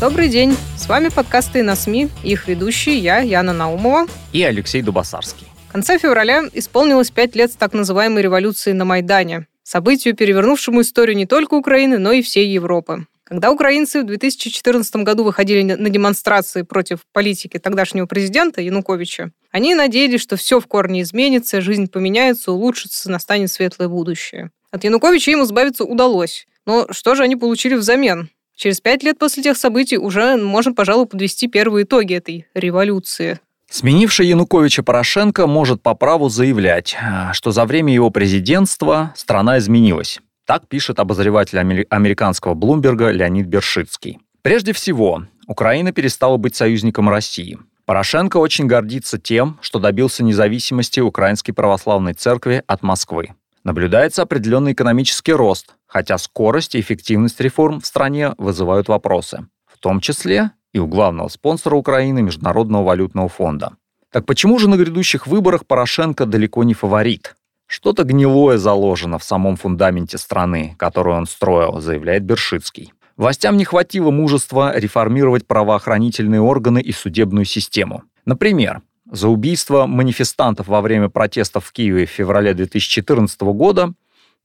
Добрый день! С вами подкасты на СМИ, их ведущие я, Яна Наумова. И Алексей Дубасарский. В конце февраля исполнилось пять лет с так называемой революции на Майдане, событию, перевернувшему историю не только Украины, но и всей Европы. Когда украинцы в 2014 году выходили на демонстрации против политики тогдашнего президента Януковича, они надеялись, что все в корне изменится, жизнь поменяется, улучшится, настанет светлое будущее. От Януковича им избавиться удалось. Но что же они получили взамен? Через пять лет после тех событий уже можем, пожалуй, подвести первые итоги этой революции. Сменивший Януковича Порошенко может по праву заявлять, а, что за время его президентства страна изменилась. Так пишет обозреватель американского Блумберга Леонид Бершицкий. Прежде всего, Украина перестала быть союзником России. Порошенко очень гордится тем, что добился независимости Украинской Православной Церкви от Москвы. Наблюдается определенный экономический рост, хотя скорость и эффективность реформ в стране вызывают вопросы, в том числе и у главного спонсора Украины Международного валютного фонда. Так почему же на грядущих выборах Порошенко далеко не фаворит? Что-то гнилое заложено в самом фундаменте страны, которую он строил, заявляет Бершицкий. Властям не хватило мужества реформировать правоохранительные органы и судебную систему. Например, за убийство манифестантов во время протестов в Киеве в феврале 2014 года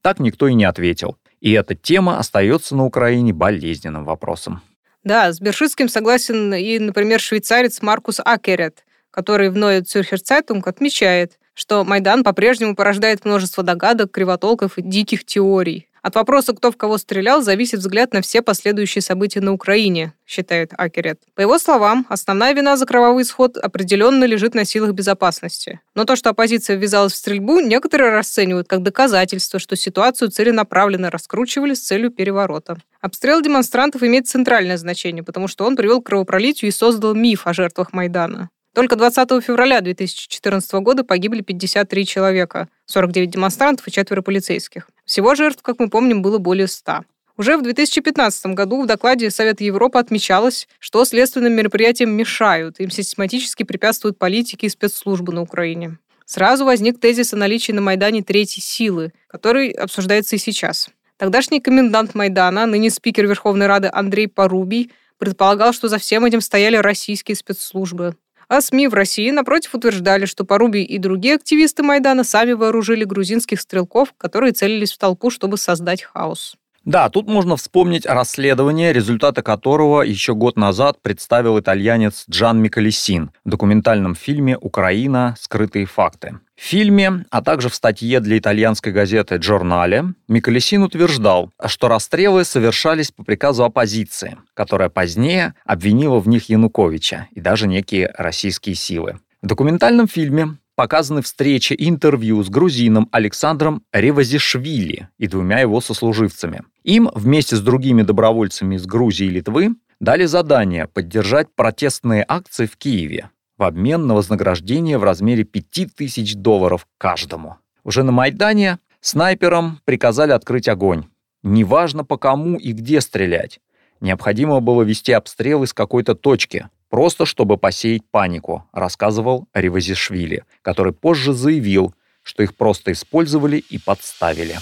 так никто и не ответил. И эта тема остается на Украине болезненным вопросом. Да, с Бершицким согласен и, например, швейцарец Маркус Акерет, который в Neue Zürcher Zeitung отмечает, что Майдан по-прежнему порождает множество догадок, кривотолков и диких теорий. От вопроса, кто в кого стрелял, зависит взгляд на все последующие события на Украине, считает Акерет. По его словам, основная вина за кровавый исход определенно лежит на силах безопасности. Но то, что оппозиция ввязалась в стрельбу, некоторые расценивают как доказательство, что ситуацию целенаправленно раскручивали с целью переворота. Обстрел демонстрантов имеет центральное значение, потому что он привел к кровопролитию и создал миф о жертвах Майдана. Только 20 февраля 2014 года погибли 53 человека, 49 демонстрантов и четверо полицейских. Всего жертв, как мы помним, было более 100. Уже в 2015 году в докладе Совета Европы отмечалось, что следственным мероприятиям мешают, им систематически препятствуют политики и спецслужбы на Украине. Сразу возник тезис о наличии на Майдане третьей силы, который обсуждается и сейчас. Тогдашний комендант Майдана, ныне спикер Верховной Рады Андрей Порубий, предполагал, что за всем этим стояли российские спецслужбы. А СМИ в России, напротив, утверждали, что Порубий и другие активисты Майдана сами вооружили грузинских стрелков, которые целились в толпу, чтобы создать хаос. Да, тут можно вспомнить расследование, результаты которого еще год назад представил итальянец Джан Микалесин в документальном фильме «Украина. Скрытые факты». В фильме, а также в статье для итальянской газеты «Джорнале» Микалесин утверждал, что расстрелы совершались по приказу оппозиции, которая позднее обвинила в них Януковича и даже некие российские силы. В документальном фильме показаны встречи и интервью с грузином Александром Ревазишвили и двумя его сослуживцами. Им вместе с другими добровольцами из Грузии и Литвы дали задание поддержать протестные акции в Киеве в обмен на вознаграждение в размере 5000 долларов каждому. Уже на Майдане снайперам приказали открыть огонь. Неважно по кому и где стрелять. Необходимо было вести обстрелы с какой-то точки, просто чтобы посеять панику, рассказывал Ревазишвили, который позже заявил, что их просто использовали и подставили.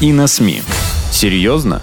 И на СМИ. Серьезно?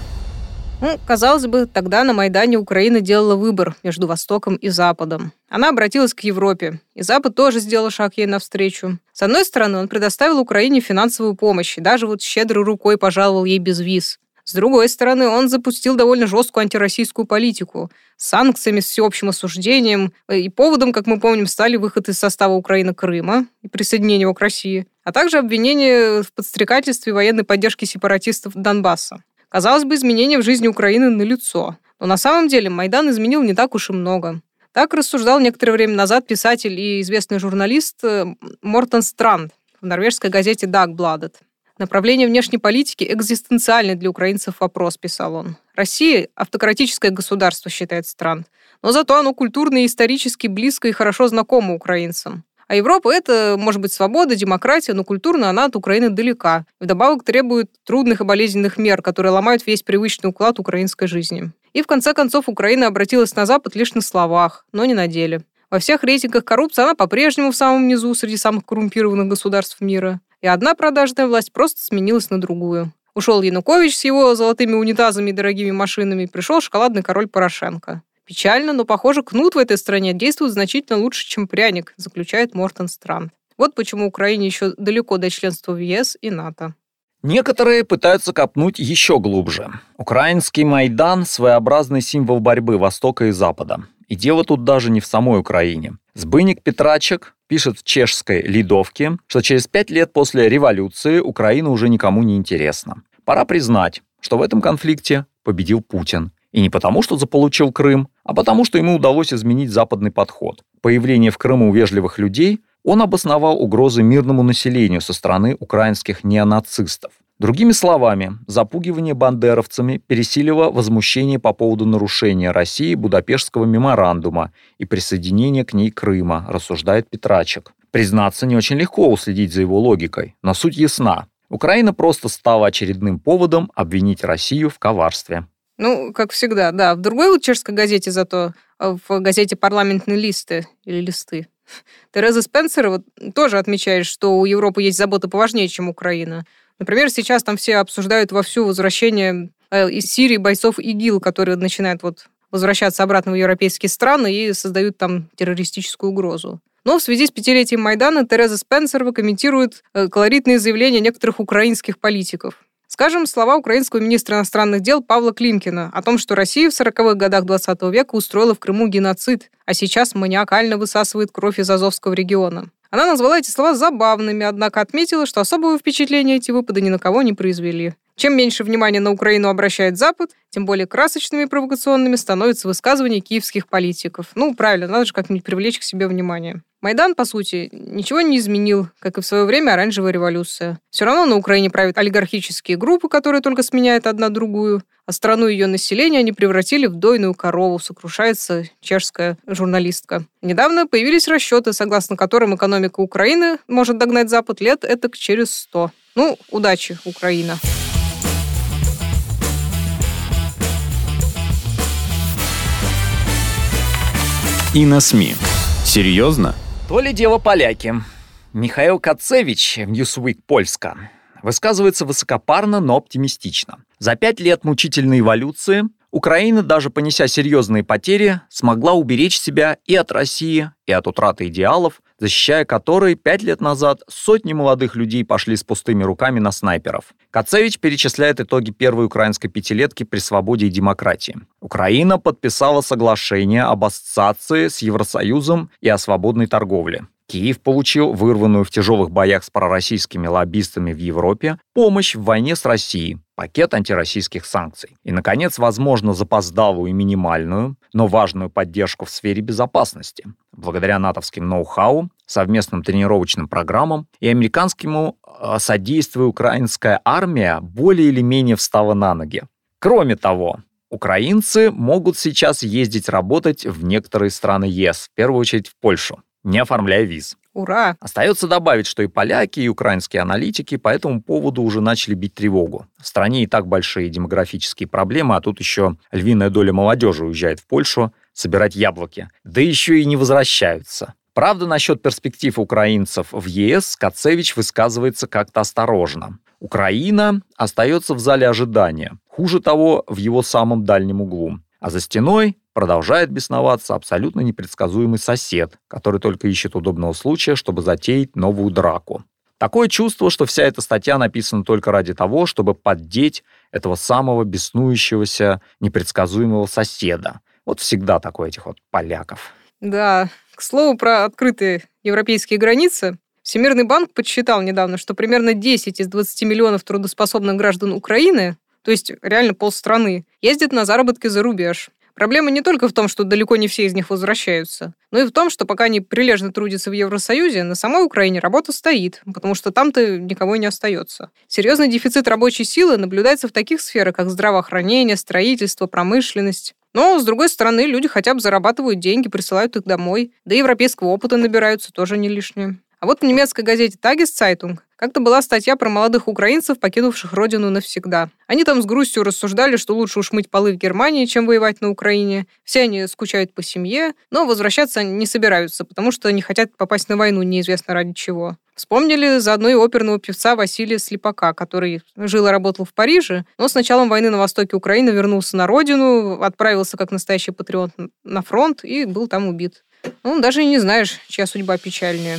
Ну, казалось бы, тогда на Майдане Украина делала выбор между Востоком и Западом. Она обратилась к Европе, и Запад тоже сделал шаг ей навстречу. С одной стороны, он предоставил Украине финансовую помощь и даже вот щедрой рукой пожаловал ей без виз. С другой стороны, он запустил довольно жесткую антироссийскую политику с санкциями, с всеобщим осуждением. И поводом, как мы помним, стали выход из состава Украины Крыма и присоединение его к России, а также обвинение в подстрекательстве военной поддержки сепаратистов Донбасса. Казалось бы, изменения в жизни Украины налицо. Но на самом деле Майдан изменил не так уж и много. Так рассуждал некоторое время назад писатель и известный журналист э, Мортон Странд. в норвежской газете «Dagbladet». Направление внешней политики экзистенциальный для украинцев вопрос, писал он. Россия – автократическое государство, считает стран, но зато оно культурно и исторически близко и хорошо знакомо украинцам. А Европа – это, может быть, свобода, демократия, но культурно она от Украины далека. Вдобавок требует трудных и болезненных мер, которые ломают весь привычный уклад украинской жизни. И в конце концов Украина обратилась на Запад лишь на словах, но не на деле. Во всех рейтингах коррупции она по-прежнему в самом низу среди самых коррумпированных государств мира. И одна продажная власть просто сменилась на другую. Ушел Янукович с его золотыми унитазами и дорогими машинами, пришел шоколадный король Порошенко. Печально, но, похоже, кнут в этой стране действует значительно лучше, чем пряник, заключает Мортон Странд. Вот почему Украине еще далеко до членства в ЕС и НАТО. Некоторые пытаются копнуть еще глубже. Украинский Майдан – своеобразный символ борьбы Востока и Запада. И дело тут даже не в самой Украине. Сбыник Петрачек пишет в чешской «Лидовке», что через пять лет после революции Украина уже никому не интересна. Пора признать, что в этом конфликте победил Путин. И не потому, что заполучил Крым, а потому, что ему удалось изменить западный подход. Появление в Крыму вежливых людей он обосновал угрозы мирному населению со стороны украинских неонацистов. Другими словами, запугивание бандеровцами пересилило возмущение по поводу нарушения России Будапештского меморандума и присоединения к ней Крыма, рассуждает Петрачек. Признаться, не очень легко уследить за его логикой, но суть ясна. Украина просто стала очередным поводом обвинить Россию в коварстве. Ну, как всегда, да. В другой чешской газете зато, а, в газете «Парламентные листы» или «Листы», Тереза Спенсер вот тоже отмечает, что у Европы есть заботы поважнее, чем Украина. Например, сейчас там все обсуждают вовсю возвращение э, из Сирии бойцов ИГИЛ, которые начинают вот возвращаться обратно в европейские страны и создают там террористическую угрозу. Но в связи с пятилетием Майдана Тереза Спенсер комментирует э, колоритные заявления некоторых украинских политиков. Скажем, слова украинского министра иностранных дел Павла Климкина о том, что Россия в 40-х годах 20 века устроила в Крыму геноцид, а сейчас маниакально высасывает кровь из Азовского региона. Она назвала эти слова забавными, однако отметила, что особого впечатления эти выпады ни на кого не произвели. Чем меньше внимания на Украину обращает Запад, тем более красочными и провокационными становятся высказывания киевских политиков. Ну, правильно, надо же как-нибудь привлечь к себе внимание. Майдан, по сути, ничего не изменил, как и в свое время оранжевая революция. Все равно на Украине правят олигархические группы, которые только сменяют одна другую, а страну и ее население они превратили в дойную корову, сокрушается чешская журналистка. Недавно появились расчеты, согласно которым экономика Украины может догнать Запад лет это через 100. Ну, удачи, Украина. И на СМИ. Серьезно? То ли дело поляки. Михаил Кацевич Newsweek Польска высказывается высокопарно, но оптимистично. За пять лет мучительной эволюции Украина, даже понеся серьезные потери, смогла уберечь себя и от России, и от утраты идеалов, защищая которые пять лет назад сотни молодых людей пошли с пустыми руками на снайперов. Кацевич перечисляет итоги первой украинской пятилетки при свободе и демократии. Украина подписала соглашение об ассоциации с Евросоюзом и о свободной торговле. Киев получил вырванную в тяжелых боях с пророссийскими лоббистами в Европе помощь в войне с Россией, пакет антироссийских санкций. И, наконец, возможно, запоздалую и минимальную, но важную поддержку в сфере безопасности, благодаря натовским ноу-хау, совместным тренировочным программам и американскому э, содействию украинская армия более или менее встала на ноги. Кроме того, украинцы могут сейчас ездить работать в некоторые страны ЕС, в первую очередь в Польшу не оформляя виз. Ура! Остается добавить, что и поляки, и украинские аналитики по этому поводу уже начали бить тревогу. В стране и так большие демографические проблемы, а тут еще львиная доля молодежи уезжает в Польшу собирать яблоки. Да еще и не возвращаются. Правда, насчет перспектив украинцев в ЕС Кацевич высказывается как-то осторожно. Украина остается в зале ожидания. Хуже того, в его самом дальнем углу. А за стеной продолжает бесноваться абсолютно непредсказуемый сосед, который только ищет удобного случая, чтобы затеять новую драку. Такое чувство, что вся эта статья написана только ради того, чтобы поддеть этого самого беснующегося, непредсказуемого соседа. Вот всегда такое этих вот поляков. Да, к слову про открытые европейские границы. Всемирный банк подсчитал недавно, что примерно 10 из 20 миллионов трудоспособных граждан Украины то есть реально полстраны, ездит на заработки за рубеж. Проблема не только в том, что далеко не все из них возвращаются, но и в том, что пока они прилежно трудятся в Евросоюзе, на самой Украине работа стоит, потому что там-то никого не остается. Серьезный дефицит рабочей силы наблюдается в таких сферах, как здравоохранение, строительство, промышленность. Но, с другой стороны, люди хотя бы зарабатывают деньги, присылают их домой, да и европейского опыта набираются, тоже не лишнее. А вот в немецкой газете Tageszeitung как-то была статья про молодых украинцев, покинувших родину навсегда. Они там с грустью рассуждали, что лучше уж мыть полы в Германии, чем воевать на Украине. Все они скучают по семье, но возвращаться не собираются, потому что не хотят попасть на войну неизвестно ради чего. Вспомнили заодно и оперного певца Василия Слепака, который жил и работал в Париже, но с началом войны на востоке Украины вернулся на родину, отправился как настоящий патриот на фронт и был там убит. Ну, даже не знаешь, чья судьба печальнее.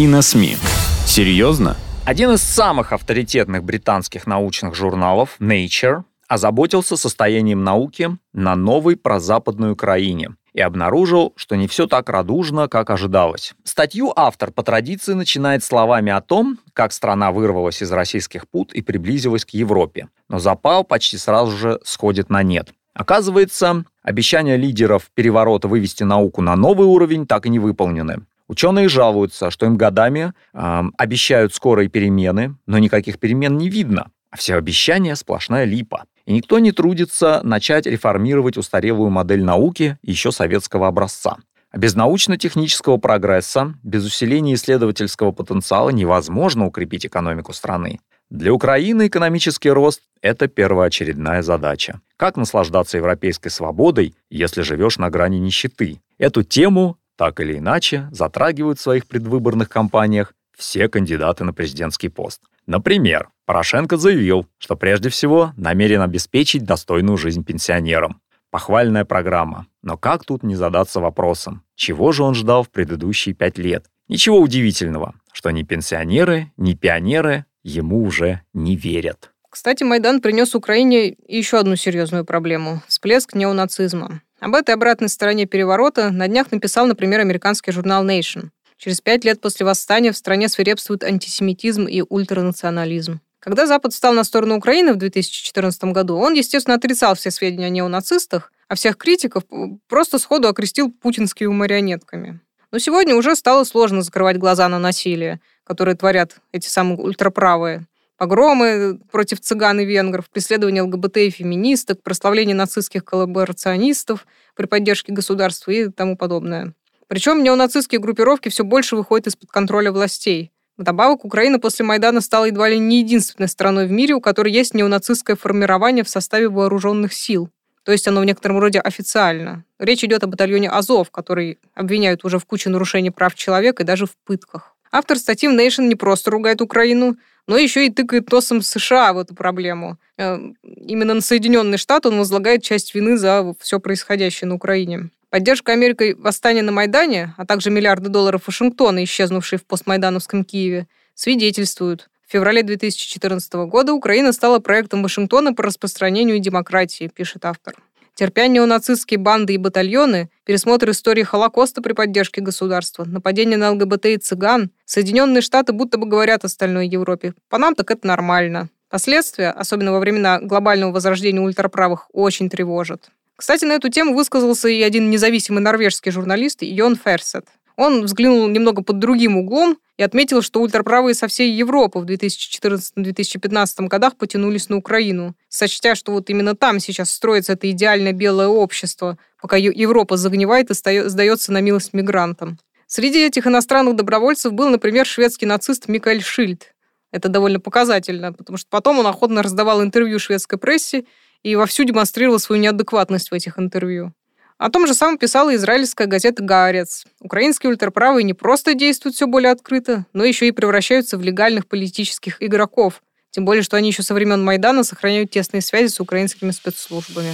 И на СМИ. Серьезно? Один из самых авторитетных британских научных журналов Nature озаботился состоянием науки на новой прозападной Украине и обнаружил, что не все так радужно, как ожидалось. Статью автор по традиции начинает словами о том, как страна вырвалась из российских пут и приблизилась к Европе. Но запал почти сразу же сходит на нет. Оказывается, обещания лидеров переворота вывести науку на новый уровень так и не выполнены. Ученые жалуются, что им годами э, обещают скорые перемены, но никаких перемен не видно. А все обещания сплошная липа. И никто не трудится начать реформировать устарелую модель науки еще советского образца. Без научно-технического прогресса, без усиления исследовательского потенциала невозможно укрепить экономику страны. Для Украины экономический рост – это первоочередная задача. Как наслаждаться европейской свободой, если живешь на грани нищеты? Эту тему так или иначе затрагивают в своих предвыборных кампаниях все кандидаты на президентский пост. Например, Порошенко заявил, что прежде всего намерен обеспечить достойную жизнь пенсионерам. Похвальная программа. Но как тут не задаться вопросом, чего же он ждал в предыдущие пять лет? Ничего удивительного, что ни пенсионеры, ни пионеры ему уже не верят. Кстати, Майдан принес Украине еще одну серьезную проблему – всплеск неонацизма. Об этой обратной стороне переворота на днях написал, например, американский журнал Nation. Через пять лет после восстания в стране свирепствует антисемитизм и ультранационализм. Когда Запад встал на сторону Украины в 2014 году, он, естественно, отрицал все сведения о неонацистах, а всех критиков просто сходу окрестил путинскими марионетками. Но сегодня уже стало сложно закрывать глаза на насилие, которое творят эти самые ультраправые погромы против цыган и венгров, преследование ЛГБТ и феминисток, прославление нацистских коллаборационистов при поддержке государства и тому подобное. Причем неонацистские группировки все больше выходят из-под контроля властей. Вдобавок, Украина после Майдана стала едва ли не единственной страной в мире, у которой есть неонацистское формирование в составе вооруженных сил. То есть оно в некотором роде официально. Речь идет о батальоне Азов, который обвиняют уже в куче нарушений прав человека и даже в пытках. Автор статьи в Nation не просто ругает Украину, но еще и тыкает носом США в эту проблему. Э, именно на Соединенные Штаты он возлагает часть вины за все происходящее на Украине. Поддержка Америкой восстания на Майдане, а также миллиарды долларов Вашингтона, исчезнувшие в постмайдановском Киеве, свидетельствуют. В феврале 2014 года Украина стала проектом Вашингтона по распространению демократии, пишет автор. Терпя нацистские банды и батальоны, пересмотр истории Холокоста при поддержке государства, нападение на ЛГБТ и цыган, Соединенные Штаты будто бы говорят остальной Европе. По нам так это нормально. Последствия, особенно во времена глобального возрождения ультраправых, очень тревожат. Кстати, на эту тему высказался и один независимый норвежский журналист Йон Ферсет. Он взглянул немного под другим углом и отметил, что ультраправые со всей Европы в 2014-2015 годах потянулись на Украину, сочтя, что вот именно там сейчас строится это идеальное белое общество, пока Европа загнивает и сдается на милость мигрантам. Среди этих иностранных добровольцев был, например, шведский нацист Микаэль Шильд. Это довольно показательно, потому что потом он охотно раздавал интервью шведской прессе и вовсю демонстрировал свою неадекватность в этих интервью. О том же самом писала израильская газета «Гаарец». Украинские ультраправые не просто действуют все более открыто, но еще и превращаются в легальных политических игроков. Тем более, что они еще со времен Майдана сохраняют тесные связи с украинскими спецслужбами.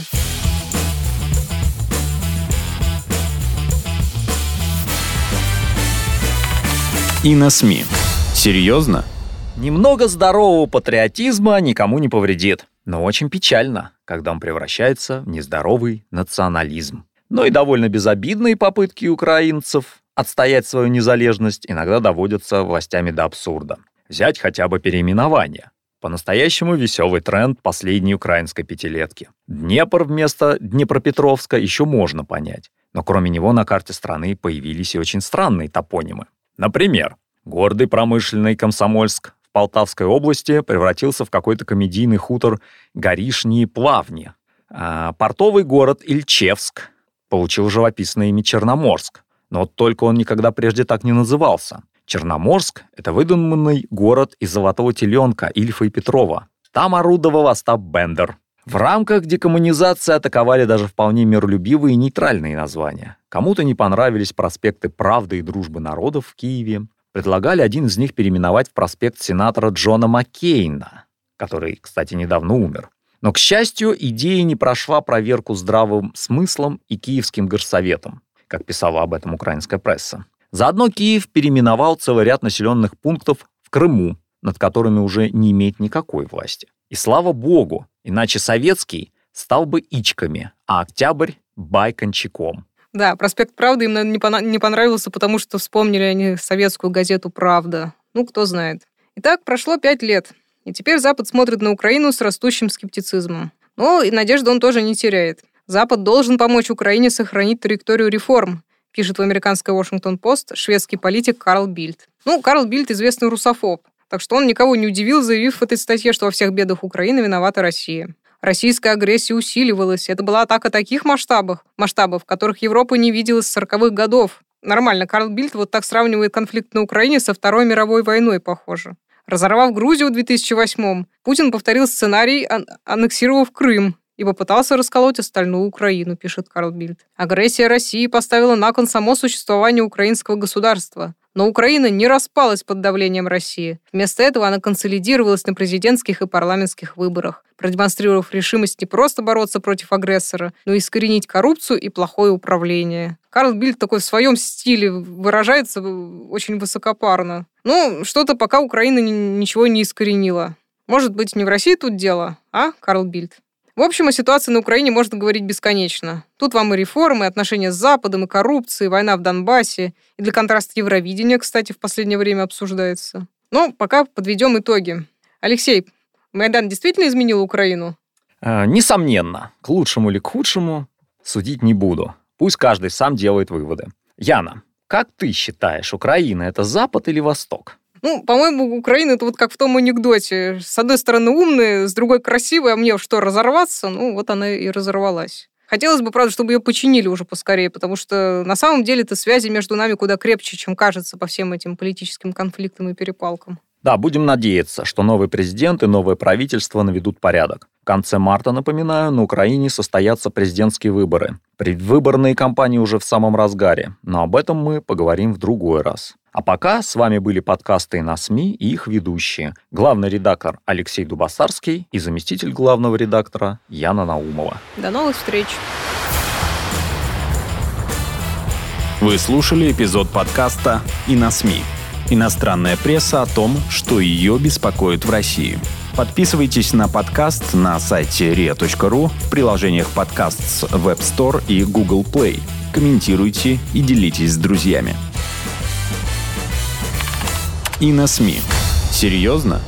И на СМИ. Серьезно? Немного здорового патриотизма никому не повредит. Но очень печально, когда он превращается в нездоровый национализм но и довольно безобидные попытки украинцев отстоять свою незалежность иногда доводятся властями до абсурда. Взять хотя бы переименование. По-настоящему веселый тренд последней украинской пятилетки. Днепр вместо Днепропетровска еще можно понять. Но кроме него на карте страны появились и очень странные топонимы. Например, гордый промышленный Комсомольск в Полтавской области превратился в какой-то комедийный хутор Горишние Плавни. А портовый город Ильчевск получил живописное имя Черноморск, но только он никогда прежде так не назывался. Черноморск — это выдуманный город из «Золотого теленка» Ильфа и Петрова. Там орудовал Остап Бендер. В рамках декоммунизации атаковали даже вполне миролюбивые и нейтральные названия. Кому-то не понравились проспекты «Правды» и «Дружбы народов» в Киеве. Предлагали один из них переименовать в проспект сенатора Джона Маккейна, который, кстати, недавно умер. Но, к счастью, идея не прошла проверку здравым смыслом и Киевским горсоветом, как писала об этом украинская пресса. Заодно Киев переименовал целый ряд населенных пунктов в Крыму, над которыми уже не имеет никакой власти. И слава богу, иначе советский стал бы Ичками, а Октябрь — Байкончаком. Да, проспект Правды им, не понравился, потому что вспомнили они советскую газету «Правда». Ну, кто знает. Итак, прошло пять лет, и теперь Запад смотрит на Украину с растущим скептицизмом. Но и надежды он тоже не теряет. Запад должен помочь Украине сохранить траекторию реформ, пишет в американской Washington-Post шведский политик Карл Бильд. Ну, Карл Бильд известный русофоб, так что он никого не удивил, заявив в этой статье, что во всех бедах Украины виновата Россия. Российская агрессия усиливалась. Это была атака таких масштабов, масштабов, которых Европа не видела с 40-х годов. Нормально, Карл Бильд вот так сравнивает конфликт на Украине со Второй мировой войной, похоже. Разорвав Грузию в 2008-м, Путин повторил сценарий, аннексировав Крым и попытался расколоть остальную Украину, пишет Карл Бильд. Агрессия России поставила на кон само существование украинского государства. Но Украина не распалась под давлением России. Вместо этого она консолидировалась на президентских и парламентских выборах, продемонстрировав решимость не просто бороться против агрессора, но и искоренить коррупцию и плохое управление. Карл Бильд такой в своем стиле выражается очень высокопарно. Ну, что-то пока Украина ничего не искоренила. Может быть, не в России тут дело, а, Карл Бильд? В общем, о ситуации на Украине можно говорить бесконечно. Тут вам и реформы, и отношения с Западом, и коррупция, и война в Донбассе. И для контраста Евровидение, кстати, в последнее время обсуждается. Но пока подведем итоги. Алексей, Майдан действительно изменил Украину? Э, несомненно. К лучшему или к худшему судить не буду. Пусть каждый сам делает выводы. Яна, как ты считаешь, Украина это Запад или Восток? Ну, по-моему, Украина это вот как в том анекдоте. С одной стороны умная, с другой красивая, а мне что, разорваться? Ну, вот она и разорвалась. Хотелось бы, правда, чтобы ее починили уже поскорее, потому что на самом деле это связи между нами куда крепче, чем кажется по всем этим политическим конфликтам и перепалкам. Да, будем надеяться, что новый президент и новое правительство наведут порядок. В конце марта, напоминаю, на Украине состоятся президентские выборы. Предвыборные кампании уже в самом разгаре, но об этом мы поговорим в другой раз. А пока с вами были подкасты на СМИ и их ведущие. Главный редактор Алексей Дубасарский и заместитель главного редактора Яна Наумова. До новых встреч! Вы слушали эпизод подкаста «И на СМИ». Иностранная пресса о том, что ее беспокоит в России. Подписывайтесь на подкаст на сайте ria.ru в приложениях подкаст с Web Store и Google Play. Комментируйте и делитесь с друзьями. И на СМИ. Серьезно?